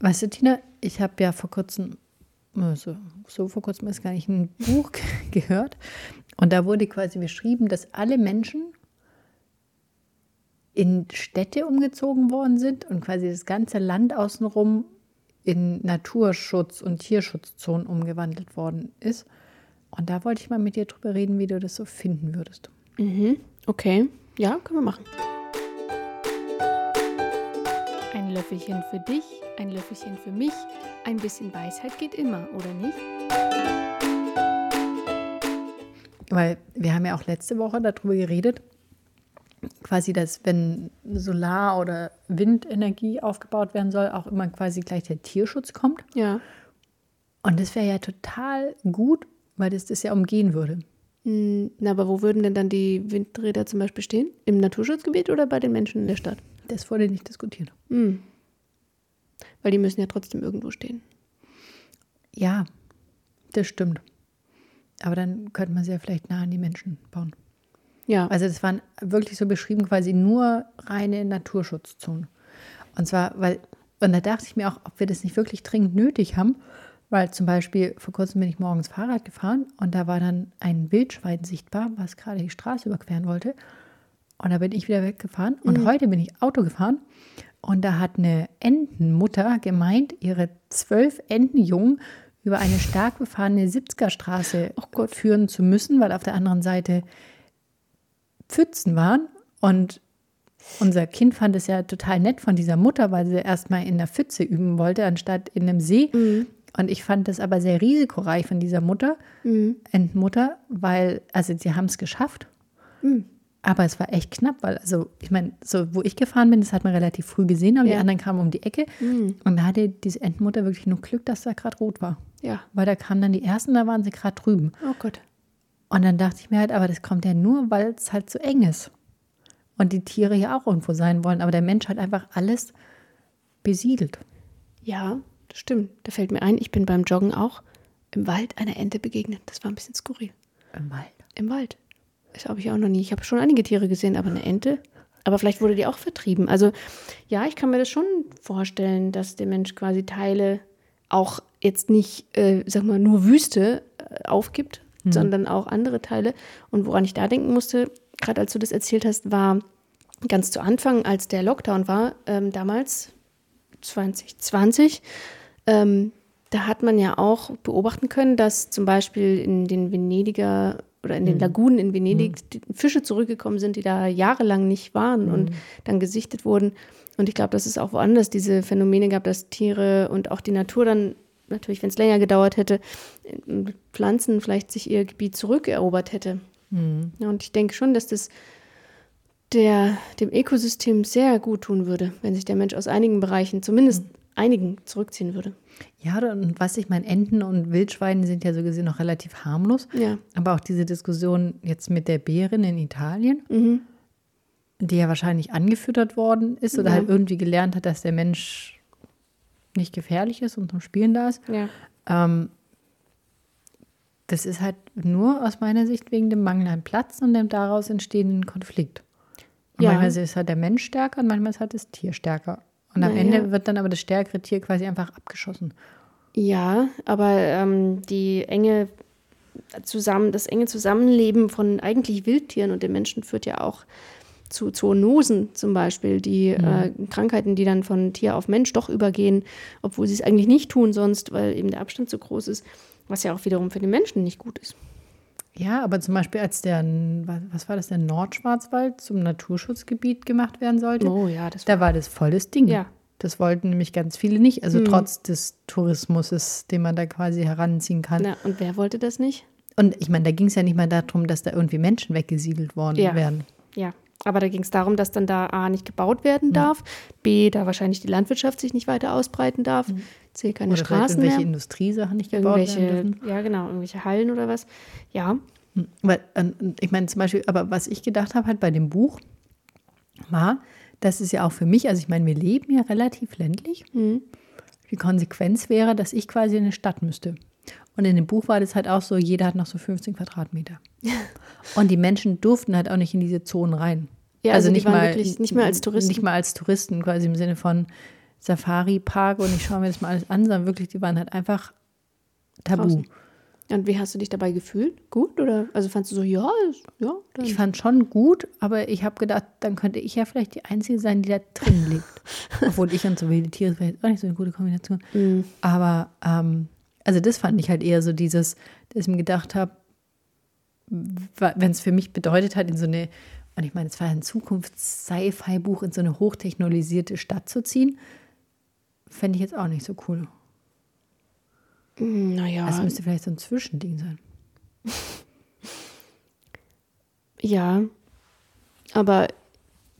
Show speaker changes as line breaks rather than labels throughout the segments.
Weißt du, Tina, ich habe ja vor kurzem, also so vor kurzem ist gar nicht ein Buch gehört. Und da wurde quasi beschrieben, dass alle Menschen in Städte umgezogen worden sind und quasi das ganze Land außenrum in Naturschutz- und Tierschutzzonen umgewandelt worden ist. Und da wollte ich mal mit dir drüber reden, wie du das so finden würdest.
Mhm. Okay. Ja, können wir machen. Ein Löffelchen für dich, ein Löffelchen für mich. Ein bisschen Weisheit geht immer, oder nicht?
Weil wir haben ja auch letzte Woche darüber geredet, quasi, dass wenn Solar- oder Windenergie aufgebaut werden soll, auch immer quasi gleich der Tierschutz kommt.
Ja.
Und das wäre ja total gut, weil das das ja umgehen würde.
Hm, Na, aber wo würden denn dann die Windräder zum Beispiel stehen? Im Naturschutzgebiet oder bei den Menschen in der Stadt?
Das wurde nicht diskutiert.
Hm. Weil die müssen ja trotzdem irgendwo stehen.
Ja, das stimmt. Aber dann könnte man sie ja vielleicht nah an die Menschen bauen.
Ja.
Also das waren wirklich so beschrieben quasi nur reine Naturschutzzonen. Und zwar, weil, und da dachte ich mir auch, ob wir das nicht wirklich dringend nötig haben, weil zum Beispiel vor kurzem bin ich morgens Fahrrad gefahren und da war dann ein Wildschwein sichtbar, was gerade die Straße überqueren wollte. Und da bin ich wieder weggefahren. Und heute bin ich Auto gefahren und da hat eine Entenmutter gemeint, ihre zwölf Entenjungen über eine stark befahrene 70er-Straße führen zu müssen, weil auf der anderen Seite Pfützen waren. Und unser Kind fand es ja total nett von dieser Mutter, weil sie erstmal in der Pfütze üben wollte, anstatt in einem See. Und ich fand das aber sehr risikoreich von dieser Mutter, Entenmutter, weil, also sie haben es geschafft. Aber es war echt knapp, weil, also, ich meine, so wo ich gefahren bin, das hat man relativ früh gesehen, aber die
Ja.
anderen kamen um die Ecke. Und da hatte diese Entenmutter wirklich nur Glück, dass da gerade rot war.
Ja.
Weil da kamen dann die ersten, da waren sie gerade drüben.
Oh Gott.
Und dann dachte ich mir halt, aber das kommt ja nur, weil es halt so eng ist. Und die Tiere ja auch irgendwo sein wollen. Aber der Mensch hat einfach alles besiedelt.
Ja, das stimmt. Da fällt mir ein, ich bin beim Joggen auch im Wald einer Ente begegnet. Das war ein bisschen skurril.
Im Wald.
Im Wald. Das habe ich auch noch nie. Ich habe schon einige Tiere gesehen, aber eine Ente. Aber vielleicht wurde die auch vertrieben. Also ja, ich kann mir das schon vorstellen, dass der Mensch quasi Teile auch jetzt nicht, äh, sag mal, nur Wüste äh, aufgibt, sondern auch andere Teile. Und woran ich da denken musste, gerade als du das erzählt hast, war ganz zu Anfang, als der Lockdown war, ähm, damals 2020, ähm, da hat man ja auch beobachten können, dass zum Beispiel in den Venediger oder in den Lagunen in Venedig die Fische zurückgekommen sind, die da jahrelang nicht waren und dann gesichtet wurden. Und ich glaube, dass es auch woanders diese Phänomene gab, dass Tiere und auch die Natur dann, natürlich, wenn es länger gedauert hätte, Pflanzen vielleicht sich ihr Gebiet zurückerobert hätte. Ja, und ich denke schon, dass das der, dem Ökosystem sehr gut tun würde, wenn sich der Mensch aus einigen Bereichen, zumindest einigen, zurückziehen würde.
Ja, und was ich meine, Enten und Wildschweine sind ja so gesehen noch relativ harmlos.
Ja.
Aber auch diese Diskussion jetzt mit der Bärin in Italien,
Mhm.
die ja wahrscheinlich angefüttert worden ist oder
Ja.
halt irgendwie gelernt hat, dass der Mensch nicht gefährlich ist und zum Spielen da ist.
Ja.
Ähm, das ist halt nur aus meiner Sicht wegen dem Mangel an Platz und dem daraus entstehenden Konflikt. Und
Ja.
Manchmal ist halt der Mensch stärker und manchmal ist halt das Tier stärker. Und am
Naja.
Ende wird dann aber das stärkere Tier quasi einfach abgeschossen.
Ja, aber ähm, die enge zusammen, das enge Zusammenleben von eigentlich Wildtieren und den Menschen führt ja auch zu Zoonosen zum Beispiel, die äh, Krankheiten, die dann von Tier auf Mensch doch übergehen, obwohl sie es eigentlich nicht tun sonst, weil eben der Abstand zu groß ist, was ja auch wiederum für den Menschen nicht gut ist.
Ja, aber zum Beispiel als der, was- war das, der Nordschwarzwald zum Naturschutzgebiet gemacht werden sollte,
Oh ja, das
da war das voll das Ding.
Ja.
Das wollten nämlich ganz viele nicht, also trotz des Tourismus, den man da quasi heranziehen kann.
Na, und wer wollte das nicht?
Und ich meine, da ging es ja nicht mal darum, dass da irgendwie Menschen weggesiedelt worden
Ja.
werden.
Ja, aber da ging es darum, dass dann da A nicht gebaut werden darf, B, da wahrscheinlich die Landwirtschaft sich nicht weiter ausbreiten darf, C, keine
Oder
Straßen
irgendwelche
mehr.
Industriesachen nicht gebaut werden
Irgendwelche,
dürfen.
ja genau, irgendwelche Hallen oder was. Ja,
Weil, ähm, ich meine zum Beispiel, aber was ich gedacht habe halt bei dem Buch, war, dass es ja auch für mich, also ich meine, wir leben ja relativ ländlich. Die Konsequenz wäre, dass ich quasi in eine Stadt müsste. Und in dem Buch war das halt auch so, jeder hat noch so 15 Quadratmeter. Und die Menschen durften halt auch nicht in diese Zonen rein.
Ja, also die waren wirklich nicht mehr als Touristen.
Nicht mal als Touristen, quasi im Sinne von, Safari-Park und ich schaue mir das mal alles an, sondern wirklich, die waren halt einfach tabu.
Draußen. Und wie hast du dich dabei gefühlt? Gut? Oder also fandst du so, ja, ja? Dann.
Ich fand schon gut, aber ich habe gedacht, dann könnte ich ja vielleicht die Einzige sein, die da drin lebt. Obwohl ich und so wilde Tiere ist vielleicht auch nicht so eine gute Kombination. Aber ähm, also das fand ich halt eher so dieses, dass ich mir gedacht habe, wenn es für mich bedeutet hat, in so eine, und ich meine, es war ein Zukunfts-Sci-Fi-Buch, in so eine hochtechnolisierte Stadt zu ziehen, fände ich jetzt auch nicht so cool.
naja,
Das müsste vielleicht so ein Zwischending sein.
ja. Aber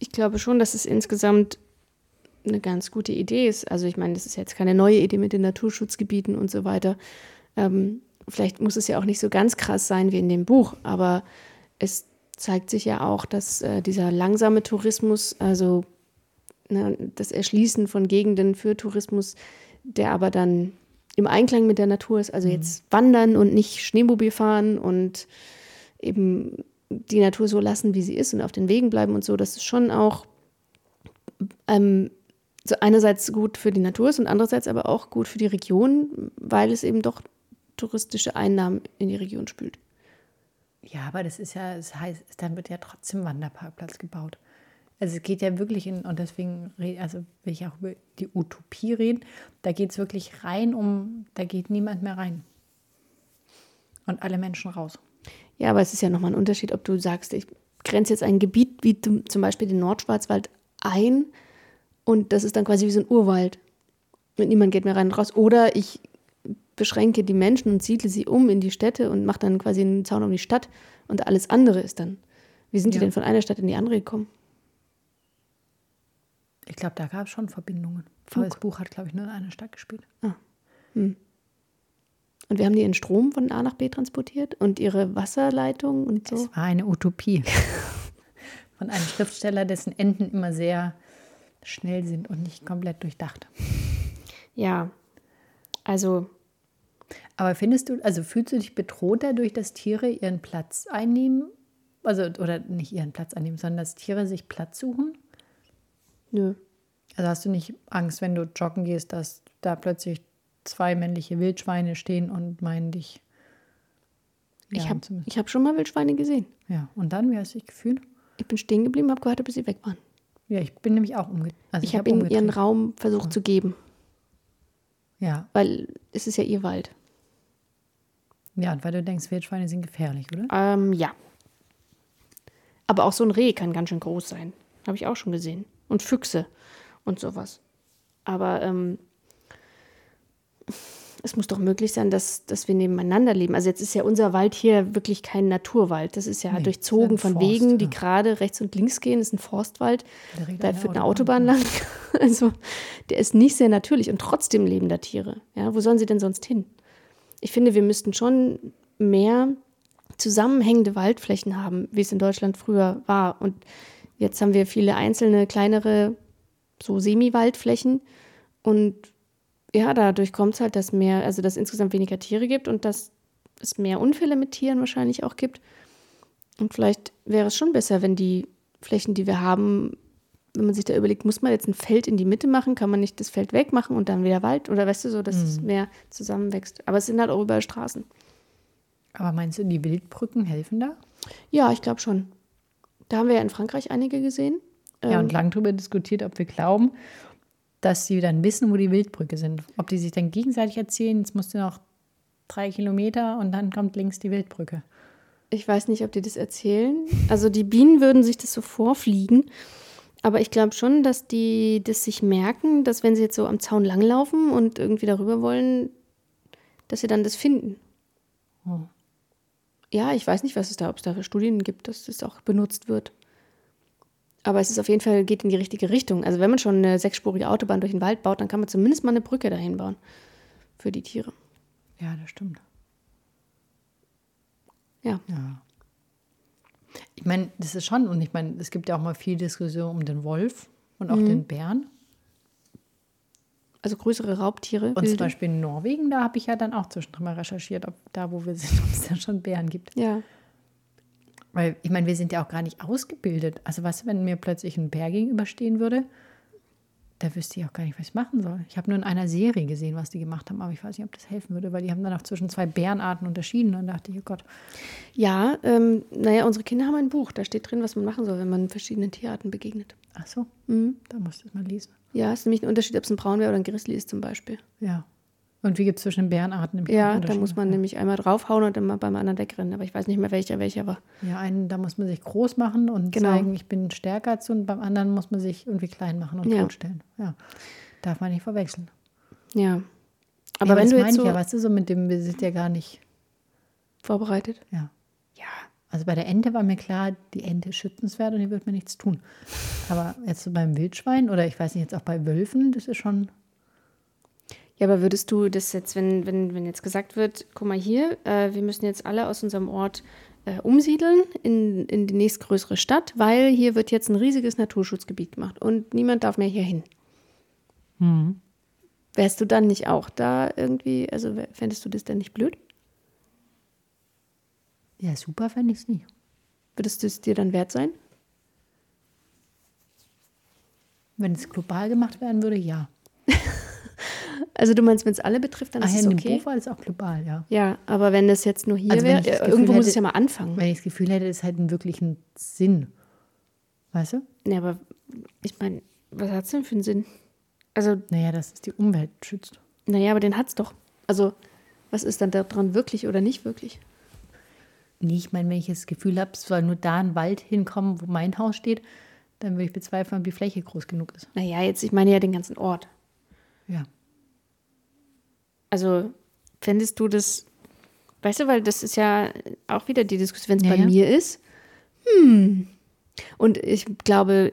ich glaube schon, dass es insgesamt eine ganz gute Idee ist. Also ich meine, das ist jetzt keine neue Idee mit den Naturschutzgebieten und so weiter. Ähm, vielleicht muss es ja auch nicht so ganz krass sein wie in dem Buch, aber es zeigt sich ja auch, dass äh, dieser langsame Tourismus, also ne, das Erschließen von Gegenden für Tourismus, der aber dann im Einklang mit der Natur ist, also jetzt wandern und nicht Schneemobil fahren und eben die Natur so lassen, wie sie ist und auf den Wegen bleiben und so, das ist schon auch ähm, so einerseits gut für die Natur ist und andererseits aber auch gut für die Region, weil es eben doch touristische Einnahmen in die Region spült.
Ja, aber das ist ja, das heißt, dann wird ja trotzdem Wanderparkplatz gebaut. Also es geht ja wirklich in, und deswegen, also will ich auch über die Utopie reden, da geht es wirklich rein um, da geht niemand mehr rein. Und alle Menschen raus.
Ja, aber es ist ja nochmal ein Unterschied, ob du sagst, ich grenze jetzt ein Gebiet wie zum Beispiel den Nordschwarzwald ein und das ist dann quasi wie so ein Urwald. Und niemand geht mehr rein und raus. Oder ich beschränke die Menschen und siedle sie um in die Städte und mache dann quasi einen Zaun um die Stadt und alles andere ist dann. Wie sind die
Ja.
denn von einer Stadt in die andere gekommen?
Ich glaube, da gab es schon Verbindungen.
Flug.
Aber das Buch hat, glaube ich, nur in einer Stadt gespielt.
Und wir haben die ihren Strom von A nach B transportiert und ihre Wasserleitung und so.
Es war eine Utopie. Von einem Schriftsteller, dessen Enden immer sehr schnell sind und nicht komplett durchdacht.
Ja, also
Aber findest du, also fühlst du dich bedroht dadurch, dass Tiere ihren Platz einnehmen? Also, oder nicht ihren Platz einnehmen, sondern dass Tiere sich Platz suchen?
nö.
Also hast du nicht Angst, wenn du joggen gehst, dass da plötzlich zwei männliche Wildschweine stehen und meinen dich.
Ich
jagen
habe ich hab schon mal Wildschweine gesehen.
Ja, und dann, wie hast du dich gefühlt?
Ich bin stehen geblieben, habe gewartet, bis sie weg waren.
Ja, ich bin nämlich auch umge also
Ich, habe
hab
ihnen ihren
umgedreht.
Raum versucht zu geben,
Ja,
weil es ist ja ihr Wald.
ja, und weil du denkst, Wildschweine sind gefährlich, oder?
Ähm, ja. Aber auch so ein Reh kann ganz schön groß sein. Habe ich auch schon gesehen. Und Füchse und sowas. Aber ähm, es muss doch möglich sein, dass, dass wir nebeneinander leben. Also jetzt ist ja unser Wald hier wirklich kein Naturwald. Das ist ja
Nee,
durchzogen
ist
von
Forst,
Wegen, die
ja.
gerade rechts und links gehen. Das ist ein Forstwald. Da führt eine
Autobahn.
Autobahn lang. Also der ist nicht sehr natürlich und trotzdem leben da Tiere. Ja, wo sollen sie denn sonst hin? Ich finde, wir müssten schon mehr zusammenhängende Waldflächen haben, wie es in Deutschland früher war. Und jetzt haben wir viele einzelne, kleinere, so Semi-Waldflächen. Und ja, dadurch kommt es halt, dass mehr, also dass insgesamt weniger Tiere gibt und dass es mehr Unfälle mit Tieren wahrscheinlich auch gibt. Und vielleicht wäre es schon besser, wenn die Flächen, die wir haben, wenn man sich da überlegt, muss man jetzt ein Feld in die Mitte machen, kann man nicht das Feld wegmachen und dann wieder Wald oder weißt du so, dass es mehr zusammenwächst. Aber es sind halt auch überall Straßen.
Aber meinst du, die Wildbrücken helfen da?
Ja, ich glaube schon. Da haben wir ja in Frankreich einige gesehen.
Ja,
Ähm,
und lang darüber diskutiert, ob wir glauben, dass sie dann wissen, wo die Wildbrücke sind. Ob die sich dann gegenseitig erzählen, jetzt musst du noch drei Kilometer und dann kommt links die Wildbrücke.
Ich weiß nicht, ob die das erzählen. Also die Bienen würden sich das so vorfliegen. Aber ich glaube schon, dass die das sich merken, dass wenn sie jetzt so am Zaun langlaufen und irgendwie darüber wollen, dass sie dann das finden.
Oh.
Ja, ich weiß nicht, was es da, ob es da für Studien gibt, dass das auch benutzt wird. Aber es ist auf jeden Fall, geht in die richtige Richtung. Also wenn man schon eine sechsspurige Autobahn durch den Wald baut, dann kann man zumindest mal eine Brücke dahin bauen. Für die Tiere.
Ja, das stimmt.
Ja.
Ja. Ich meine, das ist schon, und ich meine, es gibt ja auch mal viel Diskussion um den Wolf und auch den Bären.
Also größere Raubtiere.
Und zum. Beispiel in Norwegen, da habe ich ja dann auch zwischendrin mal recherchiert, ob da, wo wir sind, ob es da schon Bären gibt.
Ja.
Weil, ich meine, wir sind ja auch gar nicht ausgebildet. Also, was, wenn mir plötzlich ein Bär gegenüberstehen würde? da wüsste ich auch gar nicht, was ich machen soll. Ich habe nur in einer Serie gesehen, was die gemacht haben, aber ich weiß nicht, ob das helfen würde, weil die haben dann auch zwischen zwei Bärenarten unterschieden. Und dann dachte ich, oh Gott.
Ja, ähm, naja, unsere Kinder haben ein Buch, da steht drin, was man machen soll, wenn man verschiedenen Tierarten begegnet.
Ach so,
Mhm.
da musst du es mal lesen.
Ja, ist nämlich ein Unterschied, ob es ein Braunbär oder ein Grizzly ist zum Beispiel.
Ja. Und wie gibt es zwischen den Bärenarten? auch
Ja, da muss man nämlich einmal draufhauen und dann mal beim anderen wegrennen. Aber ich weiß nicht mehr, welcher welcher war.
Ja, einen, da muss man sich groß machen und
Genau.
zeigen, ich bin stärker als du. Und beim anderen muss man sich irgendwie klein machen und
Ja.
totstellen. Ja. Darf man nicht verwechseln.
Ja.
Aber
Aber wenn
das
du
meine
jetzt
ich
so
ja, weißt du, so mit dem, wir sind ja gar nicht.
vorbereitet.
Ja.
Ja.
Also bei der Ente war mir klar, die Ente ist schützenswert und die wird mir nichts tun. Aber jetzt so beim Wildschwein oder ich weiß nicht, jetzt auch bei Wölfen, das ist schon.
Ja, aber würdest du das jetzt, wenn, wenn, wenn jetzt gesagt wird, guck mal hier, äh, wir müssen jetzt alle aus unserem Ort äh, umsiedeln in, in die nächstgrößere Stadt, weil hier wird jetzt ein riesiges Naturschutzgebiet gemacht und niemand darf mehr hier hin. Wärst du dann nicht auch da irgendwie, also fändest du das denn nicht blöd?
Ja, super fände ich es nicht.
Würdest du es dir dann wert sein?
Wenn es global gemacht werden würde, ja.
Also du meinst, wenn es alle betrifft, dann
Ach,
ist
ja,
es okay?
War das auch global, ja.
Ja, aber wenn das jetzt nur hier
Also
wäre,
ich
äh, irgendwo muss
hätte-
es ja mal anfangen.
Wenn ich das Gefühl hätte, es hat einen wirklichen Sinn. Weißt du?
Ja, aber ich meine, was hat es denn für einen Sinn? Also,
Naja, dass es die Umwelt schützt.
naja, aber den hat es doch. Also, was ist dann daran wirklich oder nicht wirklich?
Nee, ich meine, wenn ich das Gefühl habe, es soll nur da ein Wald hinkommen, wo mein Haus steht, dann würde ich bezweifeln, ob die Fläche groß genug ist.
Naja, jetzt, ich meine ja den ganzen Ort.
Ja.
Also, fändest du das, weißt du, weil das ist ja auch wieder die Diskussion, wenn es
Ja,
bei
ja.
mir ist. Hm. Und ich glaube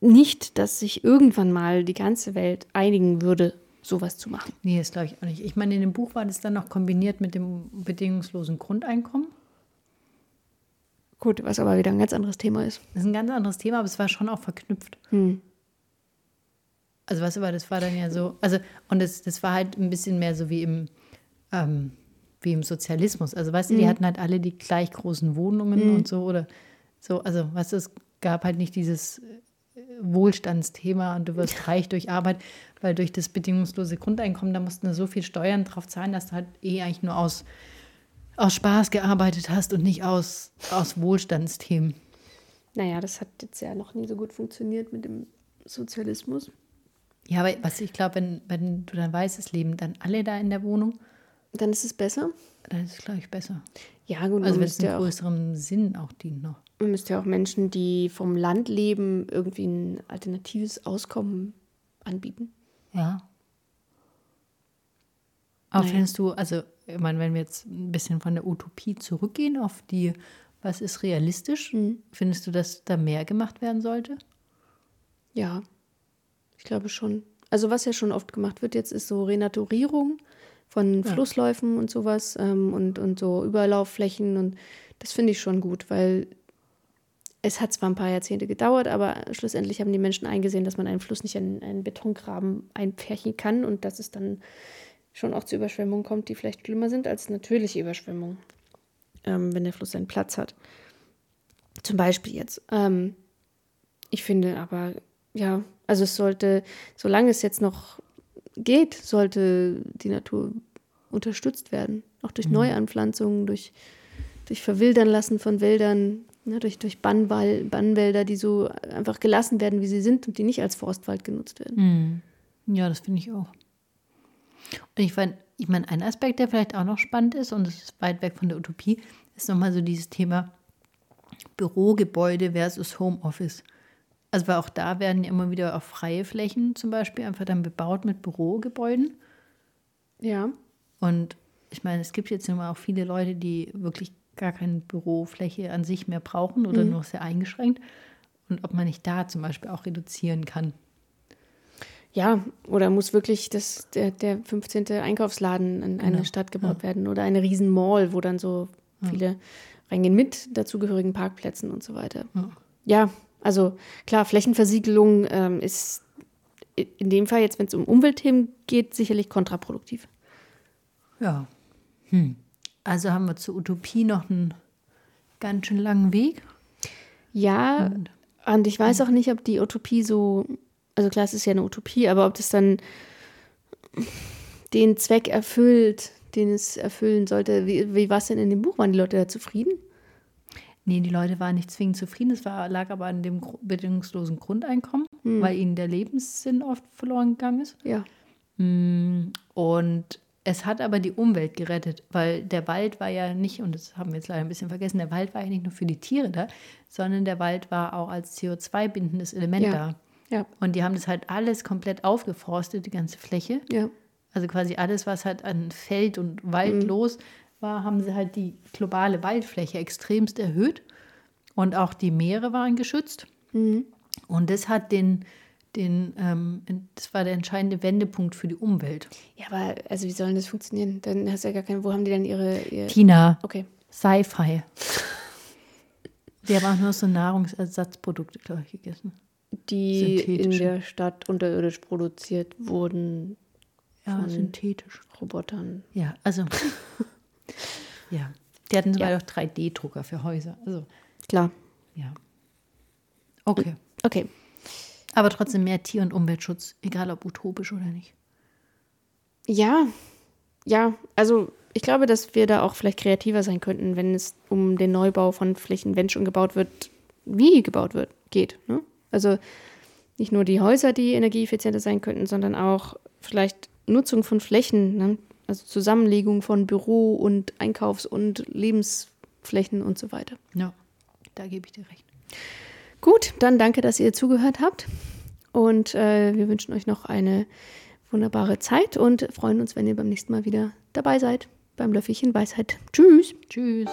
nicht, dass sich irgendwann mal die ganze Welt einigen würde, sowas zu machen.
Nee, das glaube ich auch nicht. Ich meine, in dem Buch war das dann noch kombiniert mit dem bedingungslosen Grundeinkommen.
Gut, was aber wieder ein ganz anderes Thema ist.
Das ist ein ganz anderes Thema, aber es war schon auch verknüpft.
Hm.
Also du, weil das war dann ja so, also und das, das war halt ein bisschen mehr so wie im, ähm, wie im Sozialismus. Also weißt du, die hatten halt alle die gleich großen Wohnungen und so oder so, also weißt du, es gab halt nicht dieses äh, Wohlstandsthema und du wirst reich durch Arbeit, weil durch das bedingungslose Grundeinkommen, da mussten du so viel Steuern drauf zahlen, dass du halt eh eigentlich nur aus, aus Spaß gearbeitet hast und nicht aus, aus Wohlstandsthemen.
Naja, das hat jetzt ja noch nie so gut funktioniert mit dem Sozialismus.
Ja, aber was ich glaube, wenn, wenn du dann weißt, es leben dann alle da in der Wohnung,
Dann ist es besser.
dann ist es, glaube ich, besser.
Ja, gut,
Also wenn es einen
ja auch,
größeren Sinn auch dient noch.
man müsste ja auch Menschen, die vom Land leben, irgendwie ein alternatives Auskommen anbieten.
Ja. Aber
Naja.
findest du, also, ich meine, wenn wir jetzt ein bisschen von der Utopie zurückgehen auf die, was ist realistisch, findest du, dass da mehr gemacht werden sollte?
Ja, ich glaube schon. Also was ja schon oft gemacht wird jetzt, ist so Renaturierung von Flussläufen und sowas ähm, und, und so Überlaufflächen. Und das finde ich schon gut, weil es hat zwar ein paar Jahrzehnte gedauert, aber schlussendlich haben die Menschen eingesehen, dass man einen Fluss nicht in einen Betongraben einpferchen kann und dass es dann schon auch zu Überschwemmungen kommt, die vielleicht schlimmer sind als natürliche Überschwemmungen, ähm, wenn der Fluss seinen Platz hat. Zum Beispiel jetzt. Ähm, ich finde aber, ja, also es sollte, solange es jetzt noch geht, sollte die Natur unterstützt werden. Auch durch Neuanpflanzungen, durch, durch Verwildern lassen von Wäldern, ne, durch, durch Bannwal, Bannwälder, die so einfach gelassen werden, wie sie sind und die nicht als Forstwald genutzt werden.
Ja, das finde ich auch. Und ich meine, ich mein, ein Aspekt, der vielleicht auch noch spannend ist, und es ist weit weg von der Utopie, ist nochmal so dieses Thema Bürogebäude versus Homeoffice. Also weil auch da werden ja immer wieder auch freie Flächen zum Beispiel einfach dann bebaut mit Bürogebäuden.
Ja.
Und ich meine, es gibt jetzt immer auch viele Leute, die wirklich gar keine Bürofläche an sich mehr brauchen oder nur sehr eingeschränkt. Und ob man nicht da zum Beispiel auch reduzieren kann.
Ja, oder muss wirklich das, der, der 15. Einkaufsladen in eine Stadt gebaut werden oder eine riesen Mall, wo dann so viele reingehen mit dazugehörigen Parkplätzen und so weiter. Ja, also klar, Flächenversiegelung ähm, ist in dem Fall jetzt, wenn es um Umweltthemen geht, sicherlich kontraproduktiv.
Ja. Hm. Also haben wir zur Utopie noch einen ganz schön langen Weg.
Ja, und ich weiß auch nicht, ob die Utopie so also klar, es ist ja eine Utopie, aber ob das dann den Zweck erfüllt, den es erfüllen sollte, wie, wie war es denn in dem Buch? Waren die Leute da zufrieden?
Nee, die Leute waren nicht zwingend zufrieden. Es war, lag aber an dem bedingungslosen Grundeinkommen, weil ihnen der Lebenssinn oft verloren gegangen ist.
Ja.
Mm, Und es hat aber die Umwelt gerettet, weil der Wald war ja nicht, und das haben wir jetzt leider ein bisschen vergessen, der Wald war ja nicht nur für die Tiere da, sondern der Wald war auch als CO2-bindendes Element
Ja.
da.
Ja.
Und die haben das halt alles komplett aufgeforstet, die ganze Fläche.
Ja.
Also quasi alles, was halt an Feld und Wald los war, haben sie halt die globale Waldfläche extremst erhöht. Und auch die Meere waren geschützt. Und das hat den, den ähm, das war der entscheidende Wendepunkt für die Umwelt.
Ja, aber also wie soll denn das funktionieren? Dann hast du ja gar keinen, wo haben die denn ihre. Ihr
Tina,
okay.
Sci-Fi. Der war nur so Nahrungsersatzprodukte, glaube ich, gegessen.
Die in der Stadt unterirdisch produziert wurden
Ja, synthetisch.
Robotern.
Ja, also. ja. Die hatten
Ja.
Auch 3D-Drucker für Häuser. Also,
Klar.
ja. Okay.
Okay.
Aber trotzdem mehr Tier- und Umweltschutz, egal ob utopisch oder nicht.
Ja, ja, also ich glaube, dass wir da auch vielleicht kreativer sein könnten, wenn es um den Neubau von Flächen, wenn schon gebaut wird, wie gebaut wird, geht. Ne? Also nicht nur die Häuser, die energieeffizienter sein könnten, sondern auch vielleicht Nutzung von Flächen, ne? Also Zusammenlegung von Büro- und Einkaufs- und Lebensflächen und so weiter.
Ja, da gebe ich dir recht.
Gut, dann danke, dass ihr zugehört habt. Und äh, wir wünschen euch noch eine wunderbare Zeit und freuen uns, wenn ihr beim nächsten Mal wieder dabei seid beim Löffelchen Weisheit. Tschüss.
Tschüss.